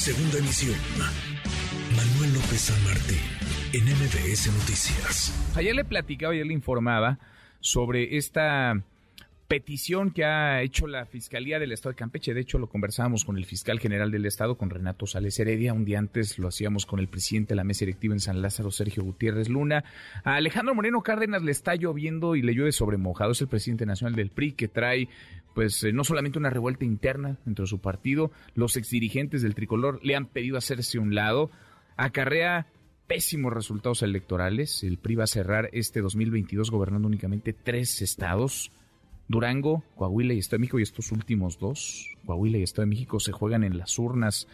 Segunda emisión. Manuel López San Martín, en MBS Noticias. Ayer le platicaba, ayer le informaba sobre esta petición que ha hecho la Fiscalía del Estado de Campeche. De hecho, lo conversábamos con el fiscal general del Estado, con Renato Sales Heredia. Un día antes lo hacíamos con el presidente de la mesa directiva en San Lázaro, Sergio Gutiérrez Luna. A Alejandro Moreno Cárdenas le está lloviendo y le llueve sobre mojado. Es el presidente nacional del PRI que trae, pues, eh, no solamente una revuelta interna dentro de su partido. Los exdirigentes del tricolor le han pedido hacerse un lado. Acarrea pésimos resultados electorales. El PRI va a cerrar este 2022 gobernando únicamente tres estados. Durango, Coahuila y Estado de México, y estos últimos dos, Coahuila y Estado de México, se juegan en las urnas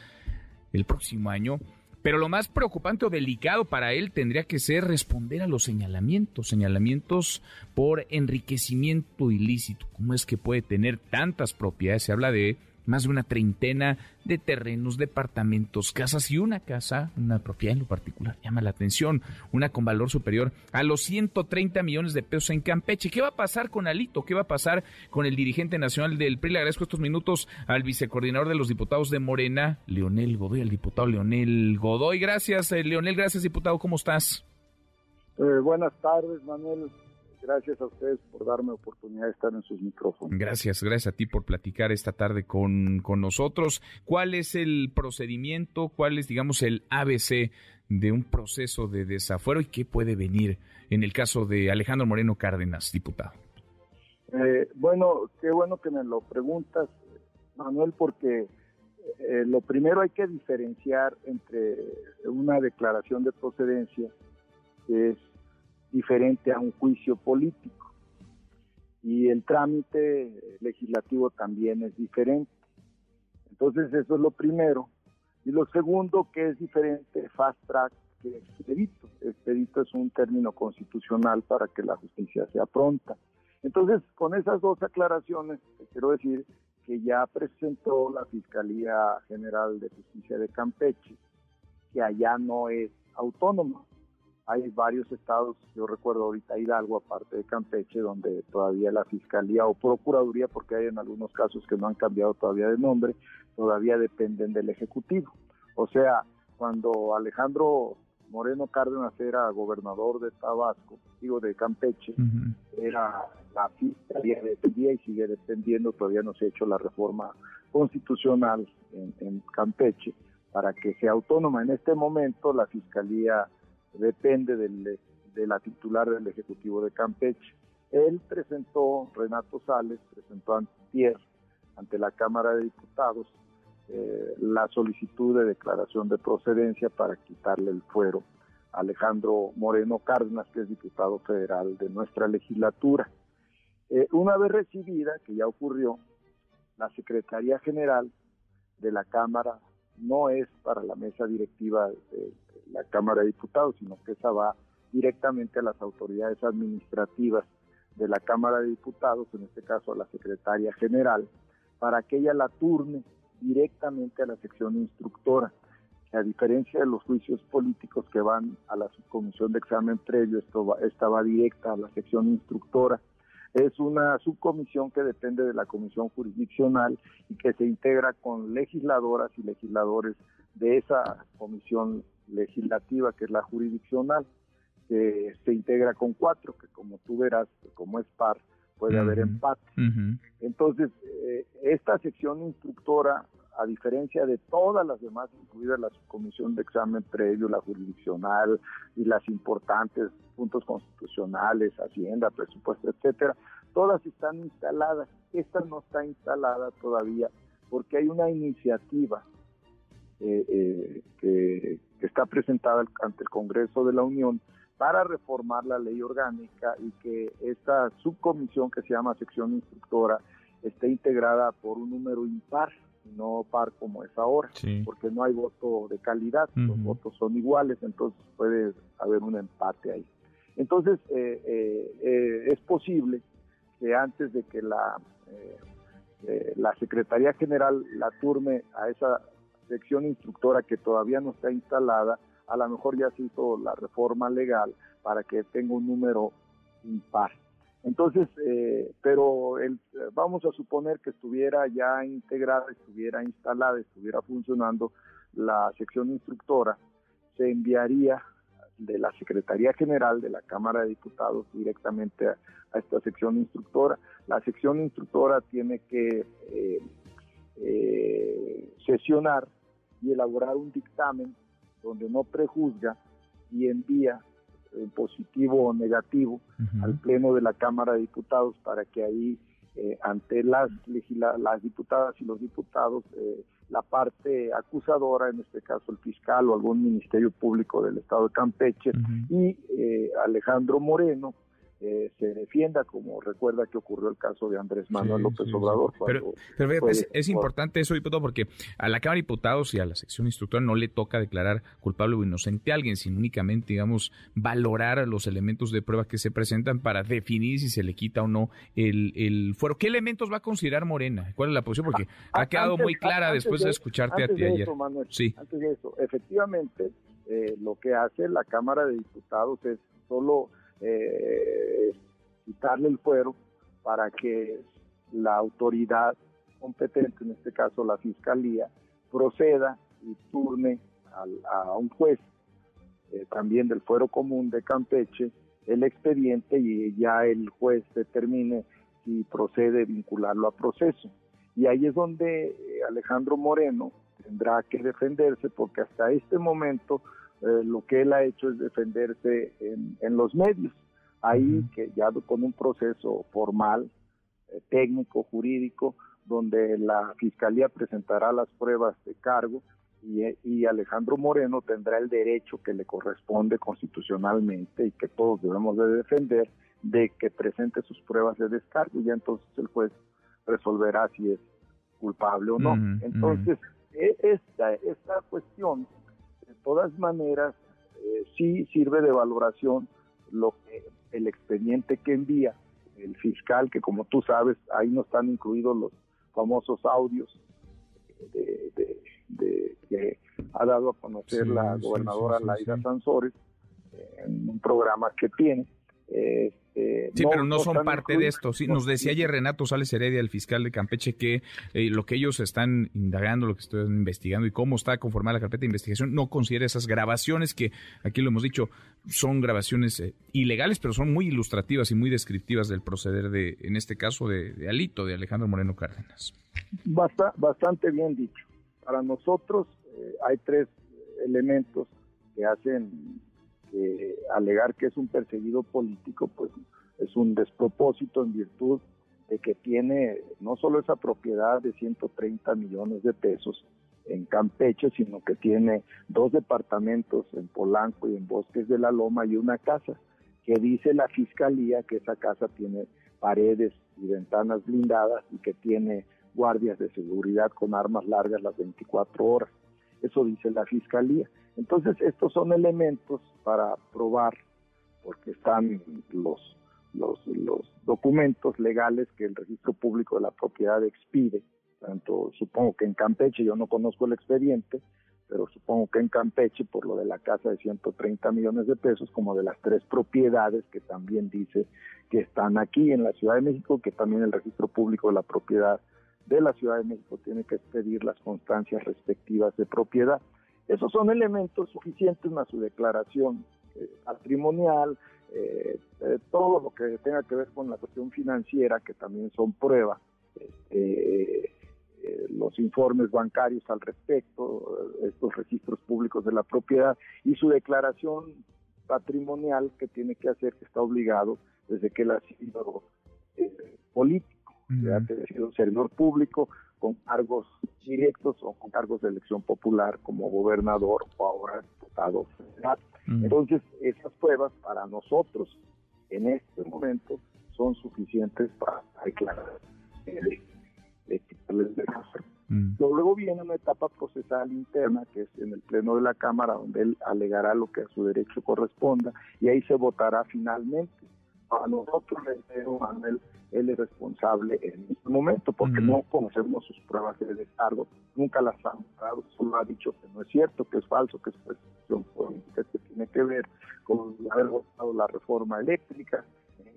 el próximo año. Pero lo más preocupante o delicado para él tendría que ser responder a los señalamientos, señalamientos por enriquecimiento ilícito. ¿Cómo es que puede tener tantas propiedades? Se habla de más de una treintena de terrenos, departamentos, casas y una casa, una propiedad en lo particular, llama la atención, una con valor superior a los 130 millones de pesos en Campeche. ¿Qué va a pasar con Alito? ¿Qué va a pasar con el dirigente nacional del PRI? Le agradezco estos minutos al vicecoordinador de los diputados de Morena, Leonel Godoy, al diputado Leonel Godoy. Gracias, eh, Leonel, gracias, diputado, ¿cómo estás? Eh, buenas tardes, Manuel. Gracias a ustedes por darme oportunidad de estar en sus micrófonos. Gracias, gracias a ti por platicar esta tarde con, con nosotros. ¿Cuál es el procedimiento, cuál es, digamos, el ABC de un proceso de desafuero y qué puede venir en el caso de Alejandro Moreno Cárdenas, diputado? Eh, bueno, qué bueno que me lo preguntas, Manuel, porque eh, lo primero hay que diferenciar entre una declaración de procedencia, que es diferente a un juicio político. Y el trámite legislativo también es diferente. Entonces eso es lo primero. Y lo segundo que es diferente, fast track, que expedito. Expedito es un término constitucional para que la justicia sea pronta. Entonces, con esas dos aclaraciones, quiero decir que ya presentó la Fiscalía General de Justicia de Campeche, que allá no es autónoma, hay varios estados, yo recuerdo ahorita Hidalgo, aparte de Campeche, donde todavía la Fiscalía o Procuraduría, porque hay en algunos casos que no han cambiado todavía de nombre, todavía dependen del Ejecutivo. O sea, cuando Alejandro Moreno Cárdenas era gobernador de Tabasco, digo de Campeche, era la Fiscalía dependía y sigue dependiendo, todavía no se ha hecho la reforma constitucional en, en Campeche para que sea autónoma. En este momento la Fiscalía depende del, de la titular del Ejecutivo de Campeche. Él presentó, Renato Sales, presentó antier ante la Cámara de Diputados eh, la solicitud de declaración de procedencia para quitarle el fuero a Alejandro Moreno Cárdenas, que es diputado federal de nuestra legislatura. Eh, una vez recibida, que ya ocurrió, la Secretaría General de la Cámara no es para la mesa directiva de, la Cámara de Diputados, sino que esa va directamente a las autoridades administrativas de la Cámara de Diputados, en este caso a la Secretaria General, para que ella la turne directamente a la sección instructora. a diferencia de los juicios políticos que van a la subcomisión de examen previo, esto va, esta va directa a la sección instructora. Es una subcomisión que depende de la comisión jurisdiccional y que se integra con legisladoras y legisladores de esa comisión legislativa, que es la jurisdiccional, que se integra con cuatro, que como tú verás, como es par, puede haber empate. Entonces, eh, esta sección instructora, a diferencia de todas las demás, incluida la comisión de examen previo, la jurisdiccional y las importantes puntos constitucionales, hacienda, presupuesto, etcétera, todas están instaladas. Esta no está instalada todavía porque hay una iniciativa eh, eh, que, está presentada ante el Congreso de la Unión para reformar la ley orgánica y que esta subcomisión que se llama sección instructora esté integrada por un número impar, no par como es ahora, porque no hay voto de calidad, los votos son iguales, entonces puede haber un empate ahí. Entonces, eh, es posible que antes de que la, la Secretaría General la turme a esa sección instructora que todavía no está instalada, a lo mejor ya se hizo la reforma legal para que tenga un número impar. Entonces, eh, pero el, vamos a suponer que estuviera ya integrada, estuviera instalada, estuviera funcionando la sección instructora, se enviaría de la Secretaría General de la Cámara de Diputados directamente a, esta sección instructora. La sección instructora tiene que eh, eh, sesionar y elaborar un dictamen donde no prejuzga y envía eh, positivo o negativo al Pleno de la Cámara de Diputados para que ahí eh, ante las, las diputadas y los diputados eh, la parte acusadora, en este caso el fiscal o algún ministerio público del Estado de Campeche, y Alejandro Moreno, eh, se defienda, como recuerda que ocurrió el caso de Andrés Manuel López Obrador. Pero, es, importante eso, diputado, porque a la Cámara de Diputados y a la sección instructora no le toca declarar culpable o inocente a alguien, sino únicamente, digamos, valorar los elementos de prueba que se presentan para definir si se le quita o no el, el fuero. ¿Qué elementos va a considerar Morena? ¿Cuál es la posición? Porque ha quedado muy clara después de, escucharte a ti ayer. sí. Antes de eso, efectivamente, eh, lo que hace la Cámara de Diputados es solo eh, quitarle el fuero para que la autoridad competente, en este caso la Fiscalía, proceda y turne a un juez eh, también del fuero común de Campeche el expediente y ya el juez determine si procede vincularlo a proceso. Y ahí es donde eh, Alejandro Moreno tendrá que defenderse porque hasta este momento eh, lo que él ha hecho es defenderse en, los medios. Ahí que ya con un proceso formal, eh, técnico, jurídico, donde la fiscalía presentará las pruebas de cargo y, y, Alejandro Moreno tendrá el derecho que le corresponde constitucionalmente y que todos debemos de defender de que presente sus pruebas de descargo y ya entonces el juez resolverá si es culpable o no. Entonces, e, esta, esta cuestión todas maneras, eh, sí sirve de valoración lo que el expediente que envía el fiscal, que como tú sabes, ahí no están incluidos los famosos audios de, que ha dado a conocer la gobernadora Laida Sansores en un programa que tiene. Eh, eh, sí, pero no, son parte de esto. Sí, nos decía ayer Renato Sales Heredia, el fiscal de Campeche, que eh, lo que ellos están indagando, lo que están investigando y cómo está conformada la carpeta de investigación, no considera esas grabaciones que, aquí lo hemos dicho, son grabaciones eh, ilegales, pero son muy ilustrativas y muy descriptivas del proceder de, en este caso, de, Alito, de Alejandro Moreno Cárdenas. bastante bien dicho. Para nosotros hay tres elementos que hacen alegar que es un perseguido político, pues es un despropósito en virtud de que tiene no solo esa propiedad de 130 millones de pesos en Campeche, sino que tiene dos departamentos en Polanco y en Bosques de la Loma y una casa, que dice la fiscalía que esa casa tiene paredes y ventanas blindadas y que tiene guardias de seguridad con armas largas las 24 horas. Eso dice la fiscalía. Entonces, estos son elementos para probar, porque están los, los, documentos legales que el registro público de la propiedad expide, tanto supongo que en Campeche, yo no conozco el expediente, pero supongo que en Campeche, por lo de la casa de 130 millones de pesos, como de las tres propiedades que también dice que están aquí en la Ciudad de México, que también el registro público de la propiedad de la Ciudad de México tiene que expedir las constancias respectivas de propiedad. Esos son elementos suficientes más su declaración eh, patrimonial, eh, eh, todo lo que tenga que ver con la cuestión financiera, que también son pruebas, este, los informes bancarios al respecto, estos registros públicos de la propiedad y su declaración patrimonial que tiene que hacer, que está obligado desde que él ha sido político, que ha sido servidor público, con cargos directos o con cargos de elección popular como gobernador o ahora diputado federal. Entonces, esas pruebas para nosotros en este momento son suficientes para declarar de, de quitarles Luego viene una etapa procesal interna, que es en el Pleno de la Cámara, donde él alegará lo que a su derecho corresponda, y ahí se votará finalmente. A nosotros, Manuel, él es responsable en este momento, porque no conocemos sus pruebas de descargo, nunca las ha mostrado, solo ha dicho que no es cierto, que es falso, que es cuestión política, que tiene que ver con haber votado la reforma eléctrica,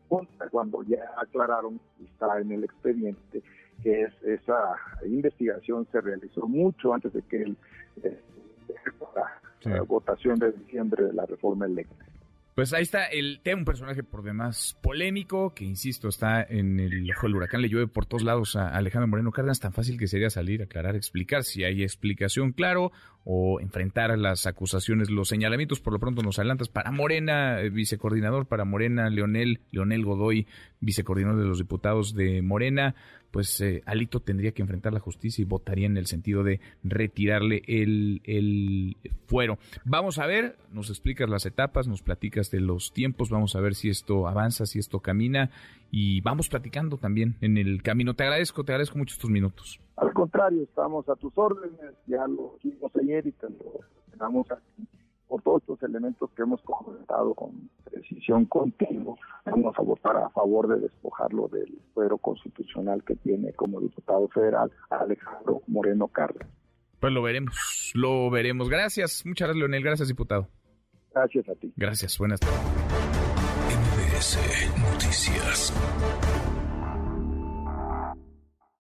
contra cuando ya aclararon, está en el expediente, que es esa investigación se realizó mucho antes de que el, eh, la votación de diciembre de la reforma eléctrica. Pues ahí está el tema, un personaje por demás polémico, que insisto, está en el ojo del huracán, le llueve por todos lados a Alejandro Moreno Cárdenas, tan fácil que sería salir, aclarar, explicar si hay explicación, claro, o enfrentar las acusaciones, los señalamientos, por lo pronto nos adelantas, para Morena, eh, vicecoordinador, para Morena, Leonel, Leonel Godoy, vicecoordinador de los diputados de Morena, pues eh, Alito tendría que enfrentar la justicia y votaría en el sentido de retirarle el, el fuero. Vamos a ver, nos explicas las etapas, nos platicas de los tiempos, vamos a ver si esto avanza, si esto camina y vamos platicando también en el camino. Te agradezco, te agradezco mucho estos minutos. Al contrario, estamos a tus órdenes, ya lo hicimos ayer y te lo tenemos aquí por todos estos elementos que hemos comentado con precisión contigo, vamos a votar a favor de despojarlo del fuero constitucional que tiene como diputado federal Alejandro Moreno Cárdenas. Pues lo veremos, lo veremos. Gracias, muchas gracias Leonel, gracias diputado. Gracias a ti. Gracias, buenas tardes. Noticias.